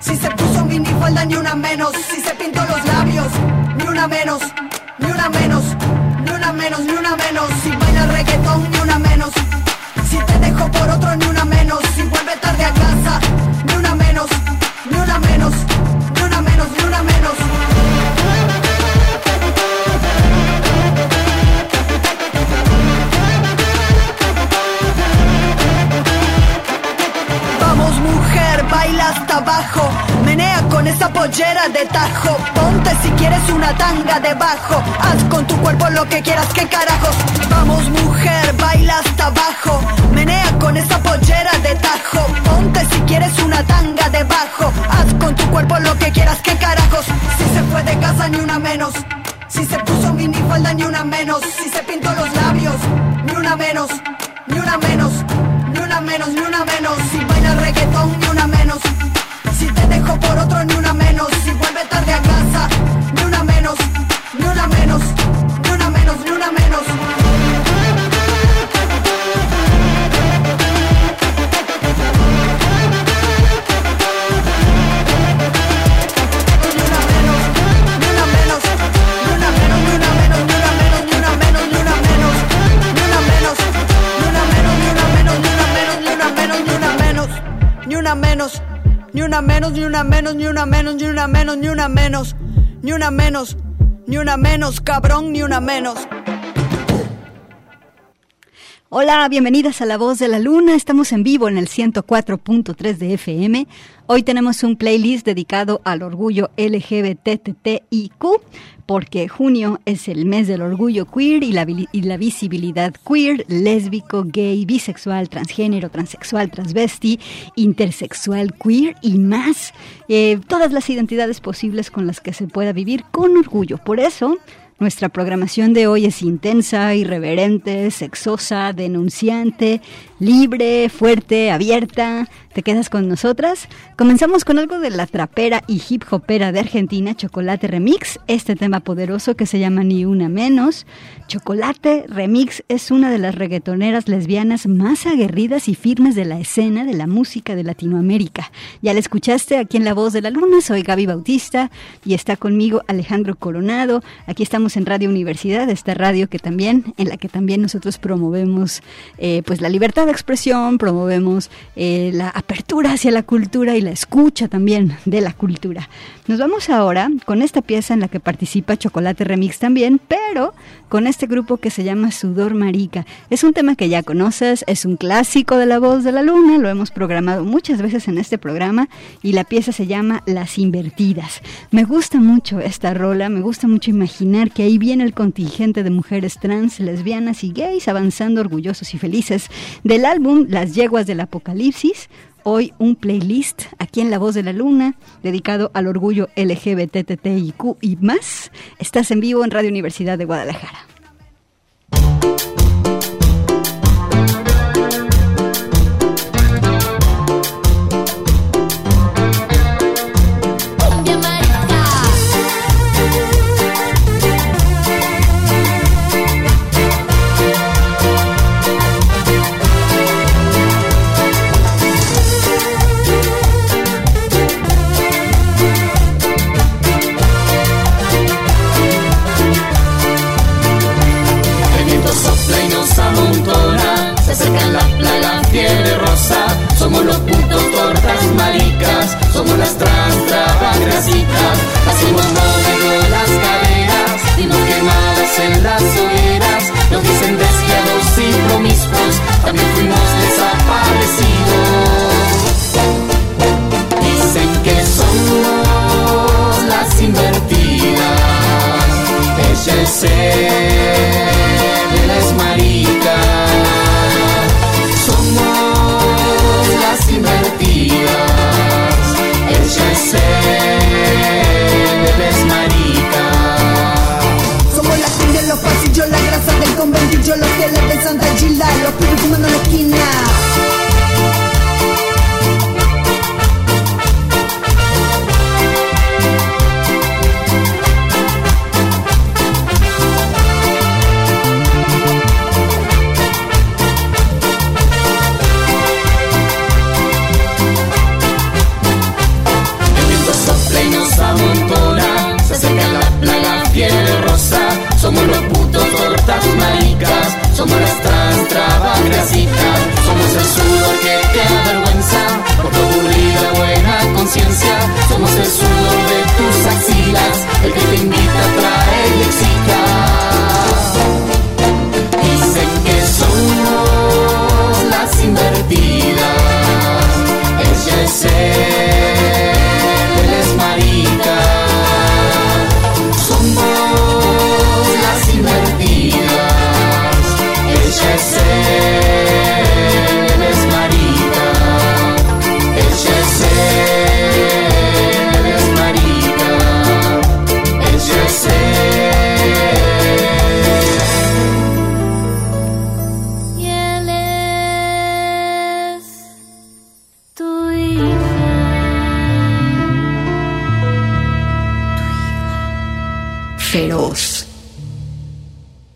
Si se puso minifalda, ni una menos. Si se pintó los labios, ni una menos. Ni una menos. Ni una menos, ni una menos. Si baila reggaetón, ni una menos. Si te dejo por otro, ni una menos. Si vuelve tarde a casa, hasta abajo. Menea con esa pollera de tajo. Ponte si quieres una tanga debajo. Haz con tu cuerpo lo que quieras, que carajos Vamos mujer, baila hasta abajo. Menea con esa pollera de tajo. Ponte si quieres una tanga debajo. Haz con tu cuerpo lo que quieras, que carajos Si se fue de casa ni una menos. Si se puso minifalda ni una menos. Si se pintó los labios ni una menos. Ni una menos ni una menos, ni una menos. Si baila reggaetón, ni una menos. Si te dejo por otro, ni una menos. Si vuelve tarde a casa, ni una menos, ni una menos, ni una menos, ni una menos. Ni una menos, ni una menos, ni una menos, ni una menos, ni una menos, ni una menos. Ni una menos, ni una menos, cabrón, ni una menos. Hola, bienvenidas a La Voz de la Luna. Estamos en vivo en el 104.3 de FM. Hoy tenemos un playlist dedicado al orgullo LGBTTIQ, porque junio es el mes del orgullo queer y la, visibilidad queer, lésbico, gay, bisexual, transgénero, transexual, transvesti, intersexual, queer y más. Eh, todas las identidades posibles con las que se pueda vivir con orgullo. Por eso, nuestra programación de hoy es intensa, irreverente, sexosa, denunciante, libre, fuerte, abierta. ¿Te quedas con nosotras? Comenzamos con algo de la trapera y hip hopera de Argentina, Chocolate Remix, este tema poderoso que se llama Ni Una Menos. Chocolate Remix es una de las reggaetoneras lesbianas más aguerridas y firmes de la escena de la música de Latinoamérica. Ya la escuchaste aquí en La Voz de la Luna, soy Gaby Bautista y está conmigo Alejandro Coronado. Aquí estamos en Radio Universidad, esta radio que también, en la que también nosotros promovemos eh, pues la libertad de expresión, promovemos eh, la apertura hacia la cultura y la escucha también de la cultura. Nos vamos ahora con esta pieza en la que participa Chocolate Remix también, pero con este grupo que se llama Sudor Marica. Es un tema que ya conoces, es un clásico de la voz de la luna, lo hemos programado muchas veces en este programa y la pieza se llama Las Invertidas. Me gusta mucho esta rola, me gusta mucho imaginar que ahí viene el contingente de mujeres trans, lesbianas y gays avanzando orgullosos y felices del álbum Las Yeguas del Apocalipsis, hoy un playlist aquí en La Voz de la Luna dedicado al orgullo LGBTTIQ y más. Estás en vivo en Radio Universidad de Guadalajara. Somos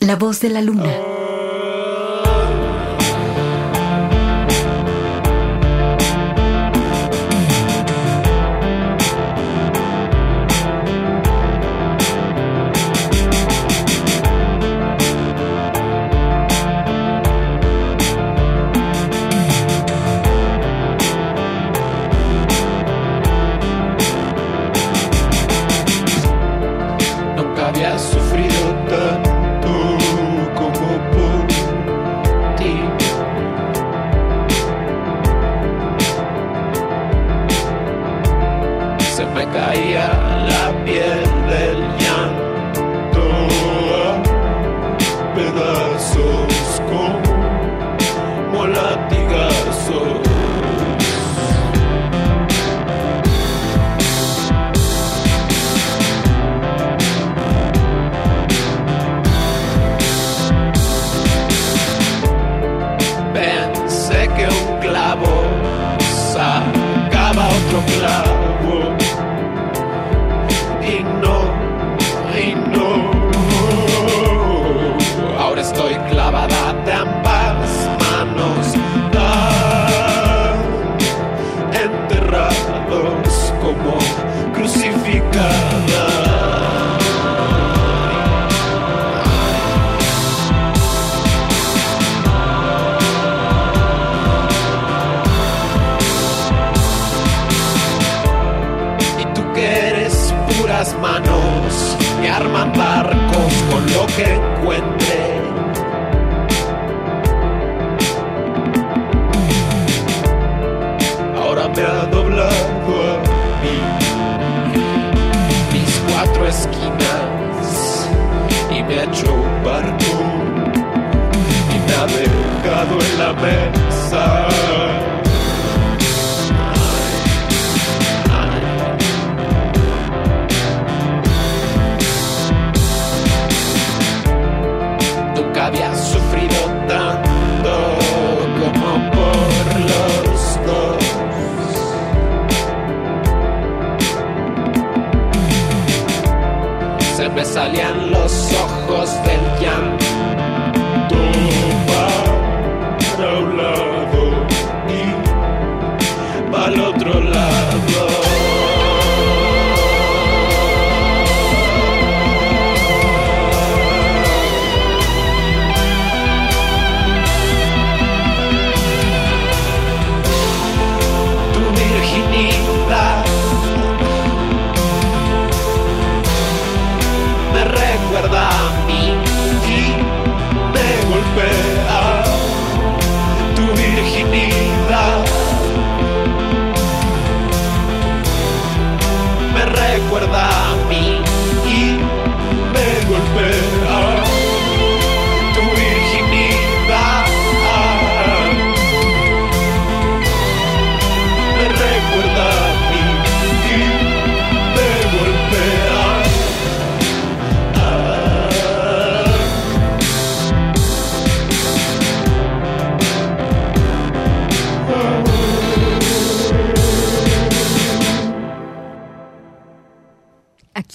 La voz de la luna.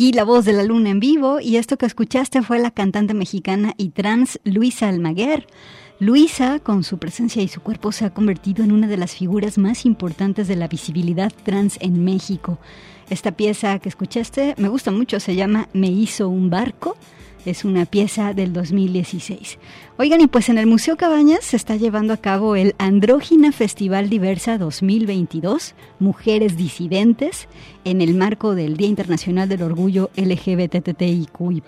Aquí la voz de la luna en vivo y esto que escuchaste fue la cantante mexicana y trans Luisa Almaguer. Luisa, con su presencia y su cuerpo, se ha convertido en una de las figuras más importantes de la visibilidad trans en México. Esta pieza que escuchaste me gusta mucho, se llama Me hizo un barco. Es una pieza del 2016. Oigan, y pues en el Museo Cabañas se está llevando a cabo el Andrógina Festival Diversa 2022, Mujeres Disidentes, en el marco del Día Internacional del Orgullo LGBTTIQI+,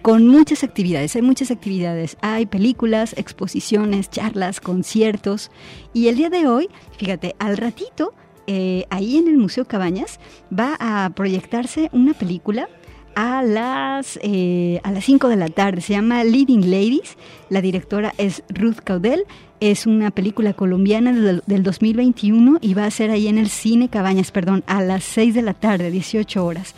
con muchas actividades. Hay muchas actividades. Hay películas, exposiciones, charlas, conciertos. Y el día de hoy, fíjate, al ratito, eh, ahí en el Museo Cabañas, va a proyectarse una película a las, eh, a las 5 de la tarde. Se llama Leading Ladies. La directora es Ruth Caudel. Es una película colombiana del, del 2021 y va a ser ahí en el Cine Cabañas, perdón, a las 6 de la tarde, 18 horas.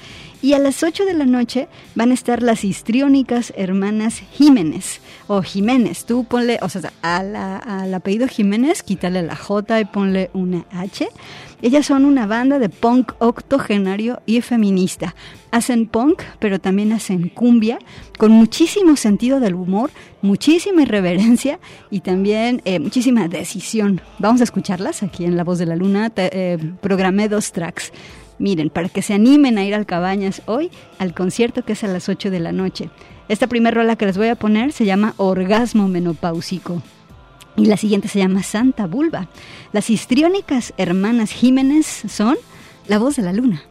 Y a las 8 de la noche van a estar las histriónicas hermanas Jiménez o Jiménez. Tú ponle, o sea, a la- al apellido Jiménez, quítale la J y ponle una H. Ellas son una banda de punk octogenario y feminista. Hacen punk, pero también hacen cumbia, con muchísimo sentido del humor, muchísima irreverencia y también eh, muchísima decisión. Vamos a escucharlas aquí en La Voz de la Luna. Te- eh, programé dos tracks. Miren, para que se animen a ir al Cabañas hoy al concierto que es a las 8 de la noche. Esta primera rola que les voy a poner se llama Orgasmo Menopáusico. Y la siguiente se llama Santa Vulva. Las histriónicas hermanas Jiménez son la voz de la luna.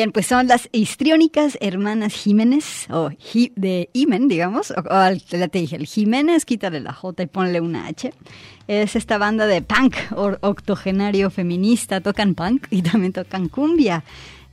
Bien, pues son las histriónicas hermanas Jiménez, o de Imen, digamos, o, ya te dije, el Jiménez, quítale la J y ponle una H. Es esta banda de punk octogenario feminista, tocan punk y también tocan cumbia.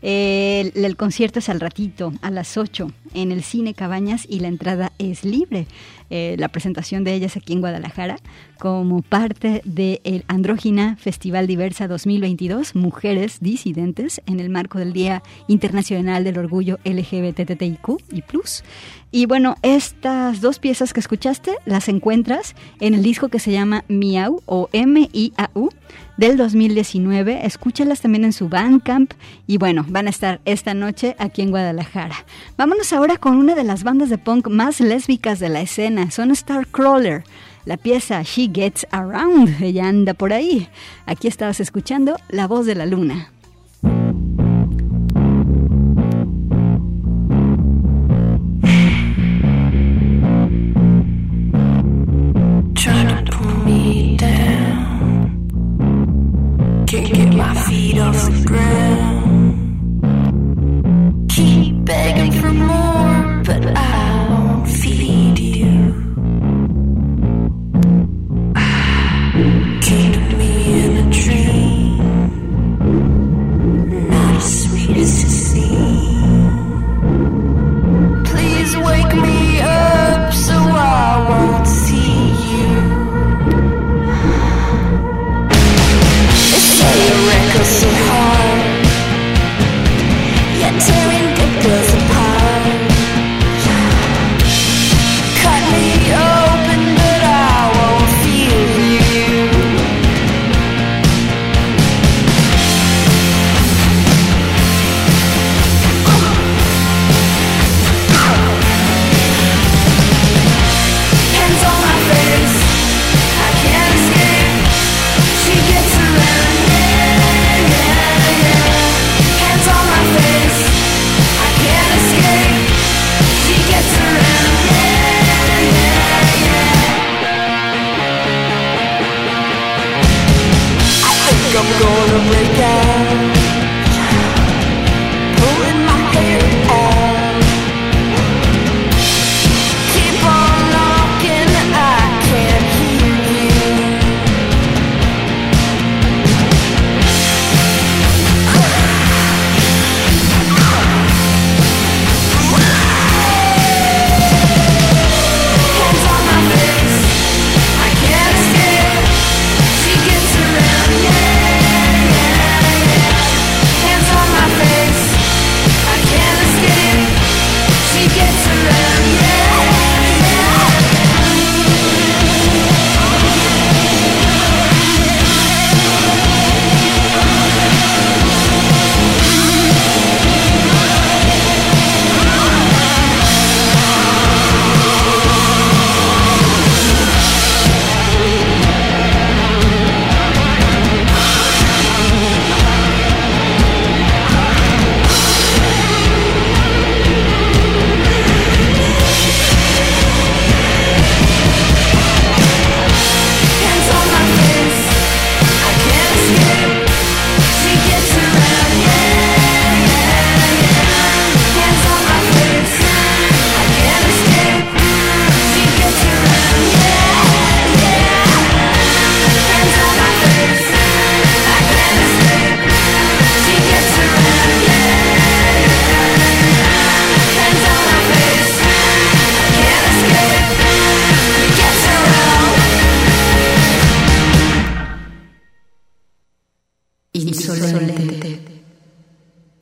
El, concierto es al ratito, a las 8, en el Cine Cabañas y la entrada es libre. Eh, la presentación de ellas aquí en Guadalajara como parte del Andrógina Festival Diversa 2022, Mujeres Disidentes, en el marco del Día Internacional del Orgullo LGBTTIQ y Plus. Y bueno, estas dos piezas que escuchaste las encuentras en el disco que se llama Miau o M-I-A-U del 2019. Escúchalas también en su Bandcamp y bueno, van a estar esta noche aquí en Guadalajara. Vámonos ahora con una de las bandas de punk más lésbicas de la escena. Son Starcrawler. La pieza She Gets Around, ella anda por ahí. Aquí estabas escuchando La voz de la luna. break out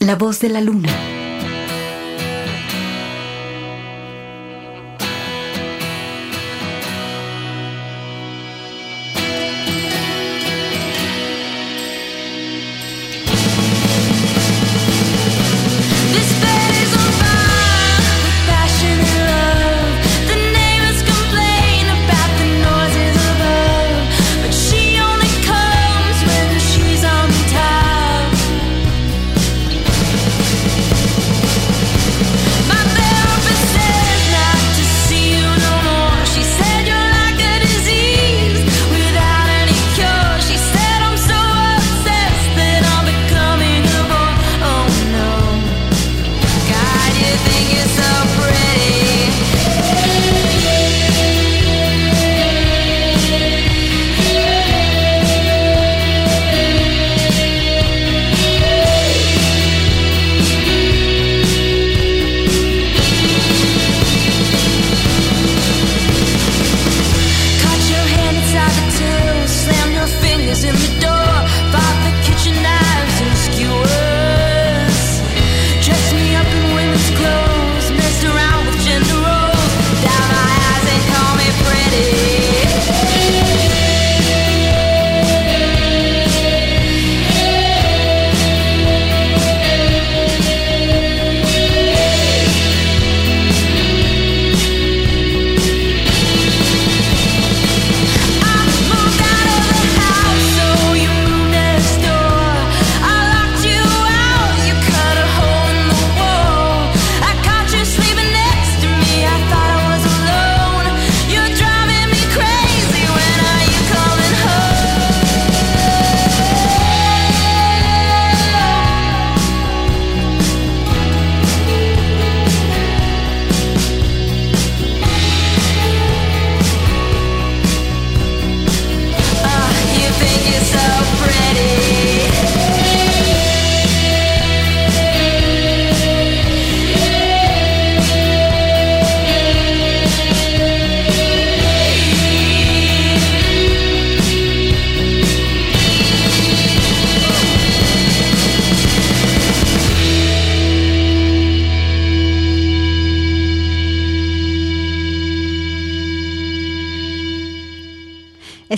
La voz de la luna.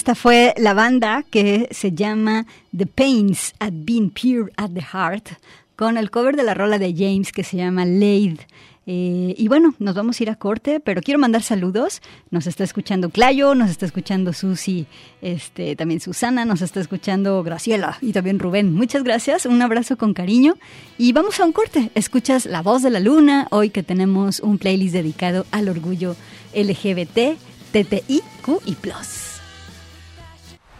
Esta fue la banda que se llama The Pains at Being Pure at the Heart, con el cover de la rola de James que se llama Laid. Eh, y bueno, nos vamos a ir a corte, pero quiero mandar saludos. Nos está escuchando Clayo, nos está escuchando Susi, este, también Susana, nos está escuchando Graciela y también Rubén. Muchas gracias, un abrazo con cariño. Y vamos a un corte. Escuchas La Voz de la Luna, hoy que tenemos un playlist dedicado al orgullo LGBT, TTIQ y Plus.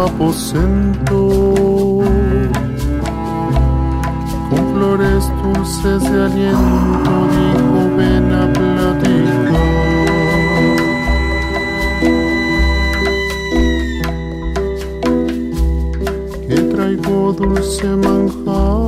aposento. Con flores dulces de aliento dijo ven a platicar que traigo dulce manjar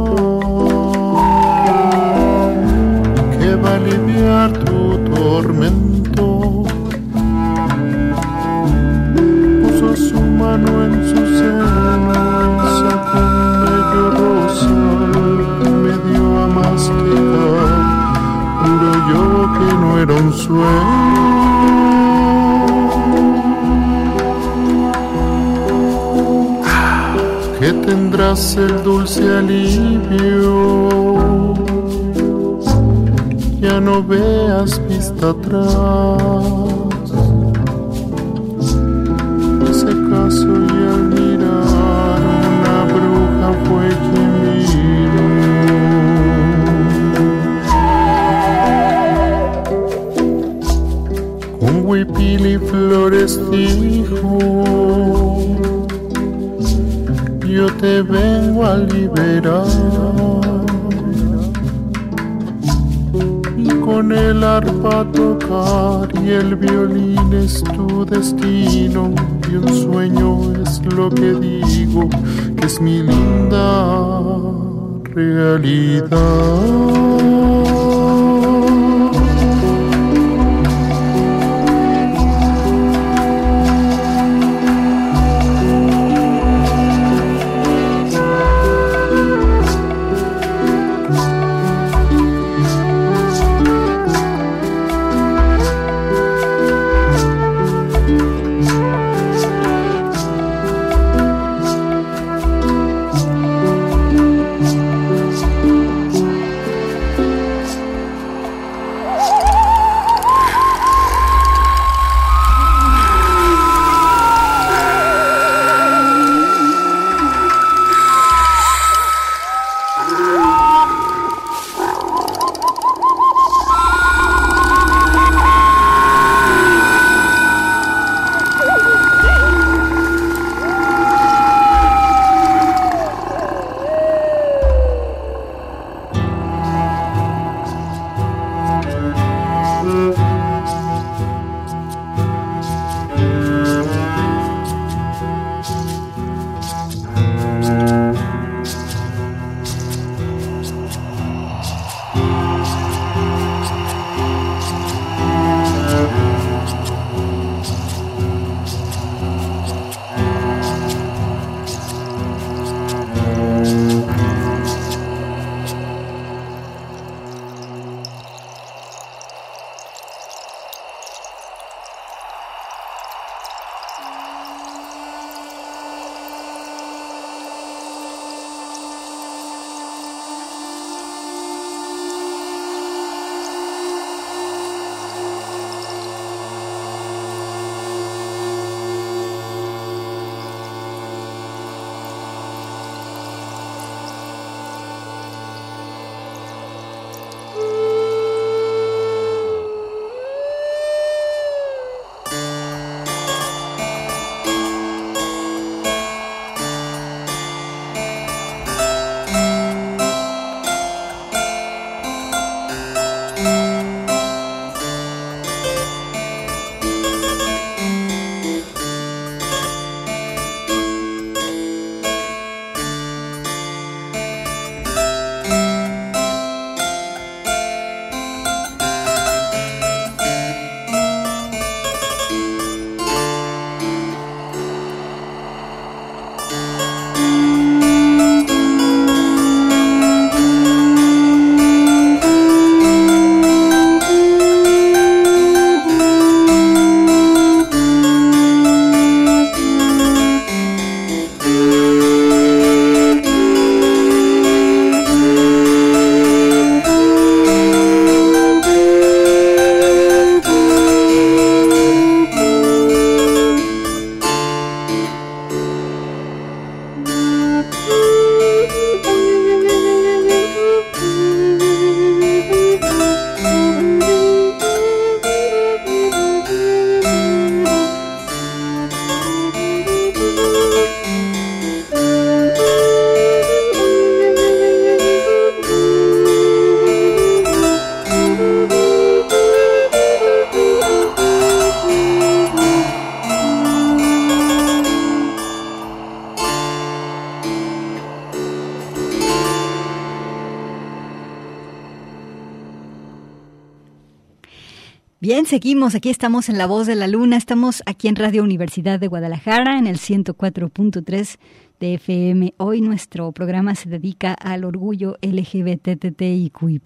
era un sueño. Que tendrás el dulce alivio, ya no veas vista atrás. Ese caso y al mirar una bruja fue quien huipil flores dijo, yo te vengo a liberar. Y con el arpa tocar y el violín es tu destino y un sueño es lo que digo que es mi linda realidad. Bien, seguimos. Aquí estamos en La Voz de la Luna. Estamos aquí en Radio Universidad de Guadalajara en el 104.3 de FM. Hoy nuestro programa se dedica al orgullo LGBTTIQI+,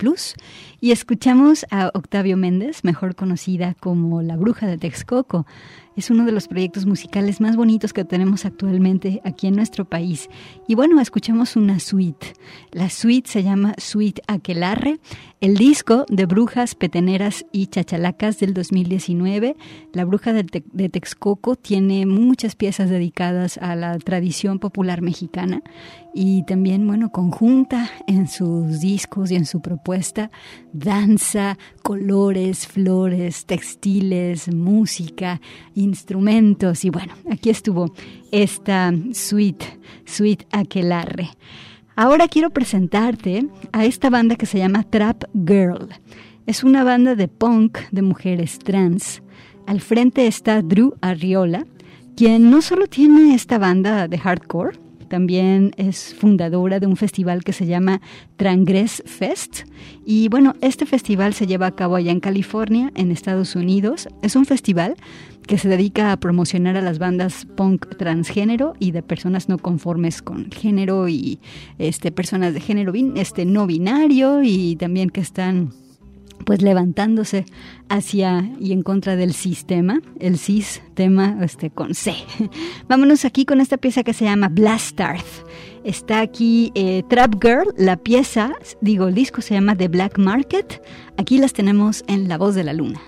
y escuchamos a Octavio Méndez, mejor conocida como La Bruja de Texcoco. Es uno de los proyectos musicales más bonitos que tenemos actualmente aquí en nuestro país. Y bueno, escuchamos una suite. La suite se llama Suite Aquelarre. El disco de Brujas, Peteneras y Chachalacas del 2019. La Bruja de, Texcoco tiene muchas piezas dedicadas a la tradición popular mexicana y también, bueno, conjunta en sus discos y en su propuesta danza, colores, flores, textiles, música, instrumentos y bueno, aquí estuvo esta suite, suite Aquelarre. Ahora quiero presentarte a esta banda que se llama Trap Girl. Es una banda de punk de mujeres trans. Al frente está Drew Arriola, quien no solo tiene esta banda de hardcore, también es fundadora de un festival que se llama Trangress Fest. Y bueno, este festival se lleva a cabo allá en California, en Estados Unidos. Es un festival que se dedica a promocionar a las bandas punk transgénero y de personas no conformes con género y este personas de género este no binario y también que están pues levantándose hacia y en contra del sistema, el sistema este, con C. Vámonos aquí con esta pieza que se llama Blastard. Está aquí eh, Trap Girl, la pieza, digo, el disco se llama The Black Market. Aquí las tenemos en La Voz de la Luna.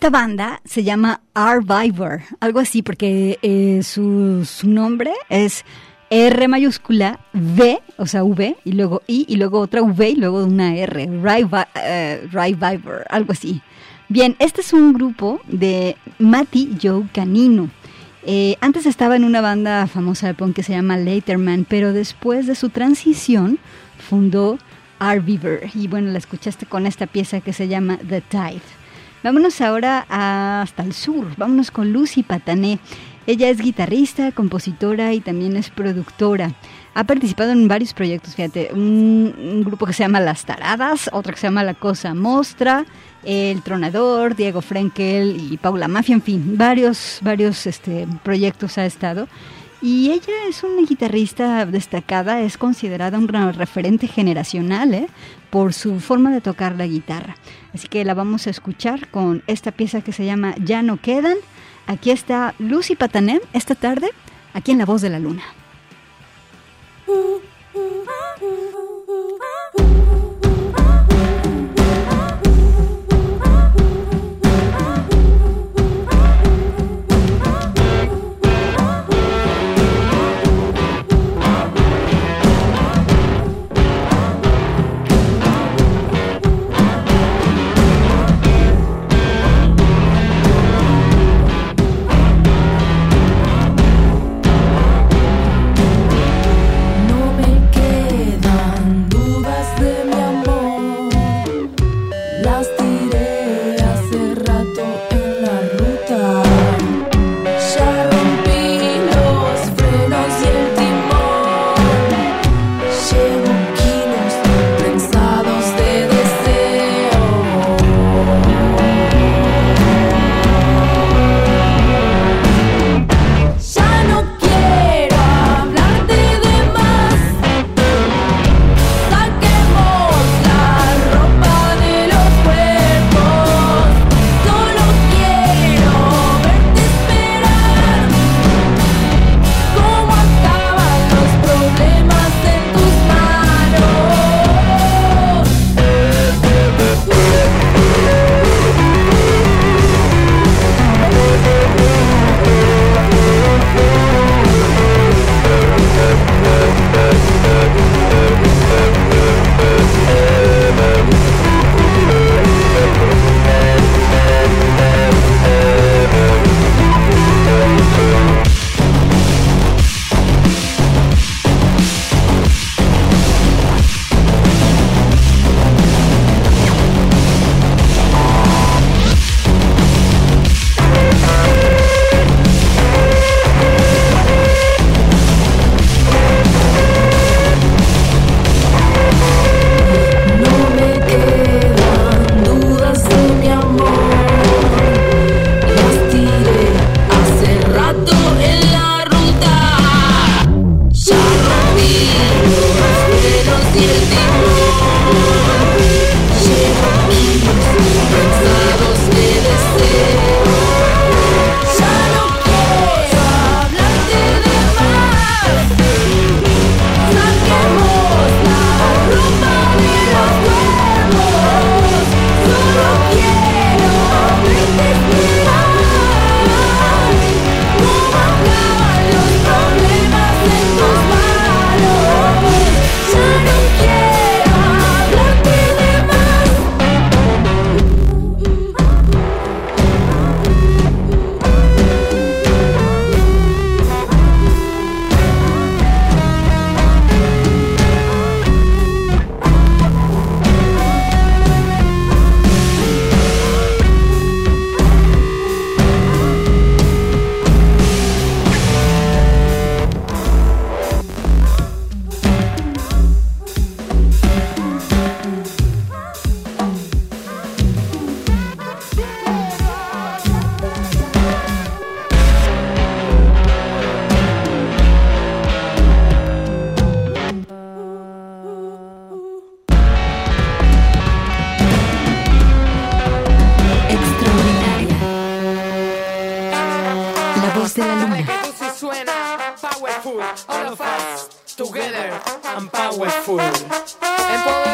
Esta banda se llama Arvivor, algo así, porque eh, su, nombre es R mayúscula, V, o sea, V, y luego I, y luego otra V, y luego una R, Revi- eh, Reviver, algo así. Bien, este es un grupo de Matty Joe Canino. Eh, antes estaba en una banda famosa de punk que se llama Laterman, pero después de su transición fundó Arviver. Y bueno, la escuchaste con esta pieza que se llama The Tide. Vámonos ahora hasta el sur, vámonos con Lucy Patané. Ella es guitarrista, compositora y también es productora. Ha participado en varios proyectos, fíjate, un, grupo que se llama Las Taradas, otro que se llama La Cosa Mostra, El Tronador, Diego Frenkel y Paula Mafia, en fin, varios, varios este, proyectos ha estado. Y ella es una guitarrista destacada, es considerada un referente generacional ¿eh? por su forma de tocar la guitarra. Así que la vamos a escuchar con esta pieza que se llama Ya no quedan. Aquí está Lucy Patané esta tarde, aquí en La Voz de la Luna. and powerful. Empoderándote,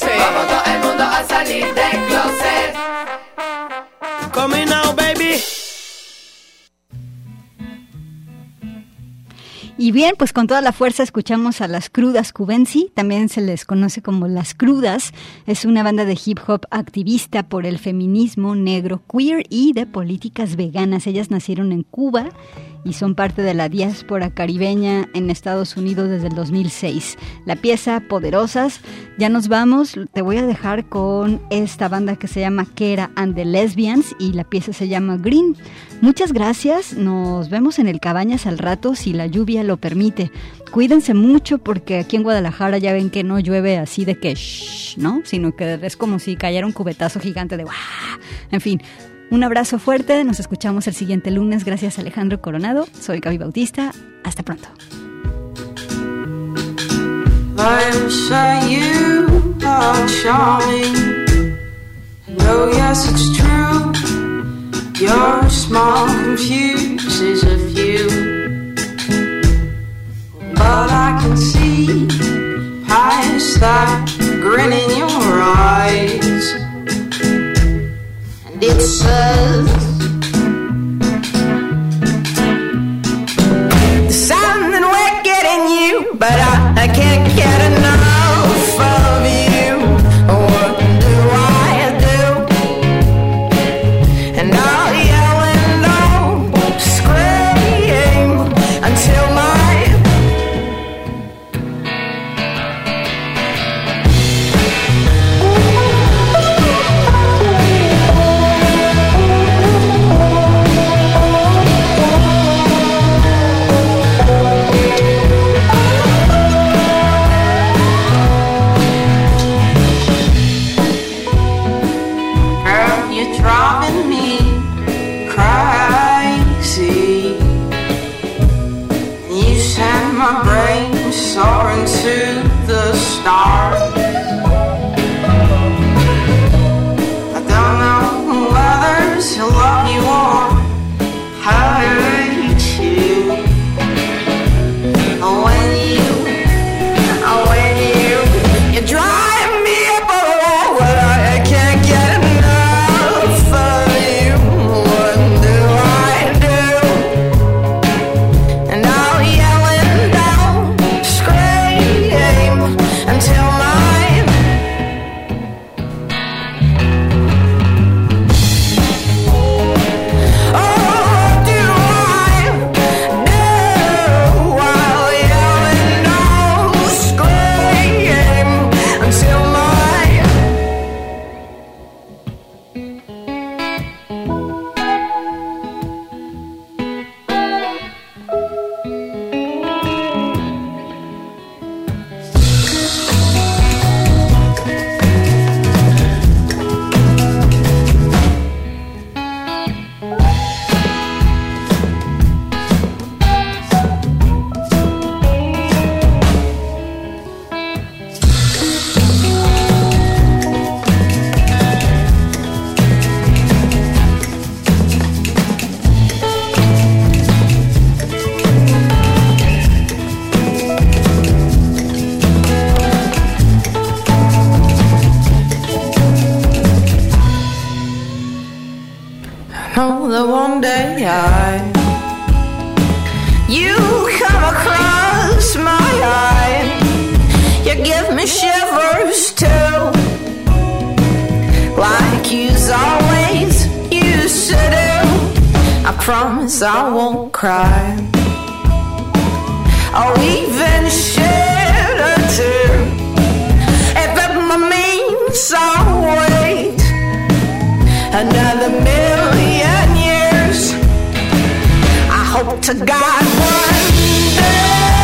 Vamos todo el mundo a salir del closet. Coming now, baby. Y bien, pues con toda la fuerza escuchamos a las Crudas Cubensi, también se les conoce como Las Crudas. Es una banda de hip hop activista por el feminismo negro, queer y de políticas veganas. Ellas nacieron en Cuba y son parte de la diáspora caribeña en Estados Unidos desde el 2006. La pieza Poderosas, ya nos vamos, te voy a dejar con esta banda que se llama Kera and the Lesbians y la pieza se llama Green. Muchas gracias, nos vemos en el Cabañas al rato si la lluvia lo permite. Cuídense mucho porque aquí en Guadalajara ya ven que no llueve así de que shh, ¿no? Sino que es como si cayera un cubetazo gigante de ¡guau! En fin, un abrazo fuerte, nos escuchamos el siguiente lunes. Gracias Alejandro Coronado, soy Gaby Bautista. Hasta pronto. I say you are charming. No, yes, it's true. Your smile confuses a few. But I can see past that grin in your eyes. It says, There's something wicked in you, but I, I can't you me shivers too. Like you's always used to do. I promise I won't cry. I'll even shed a tear. If it means I'll wait another million years. I hope to God one day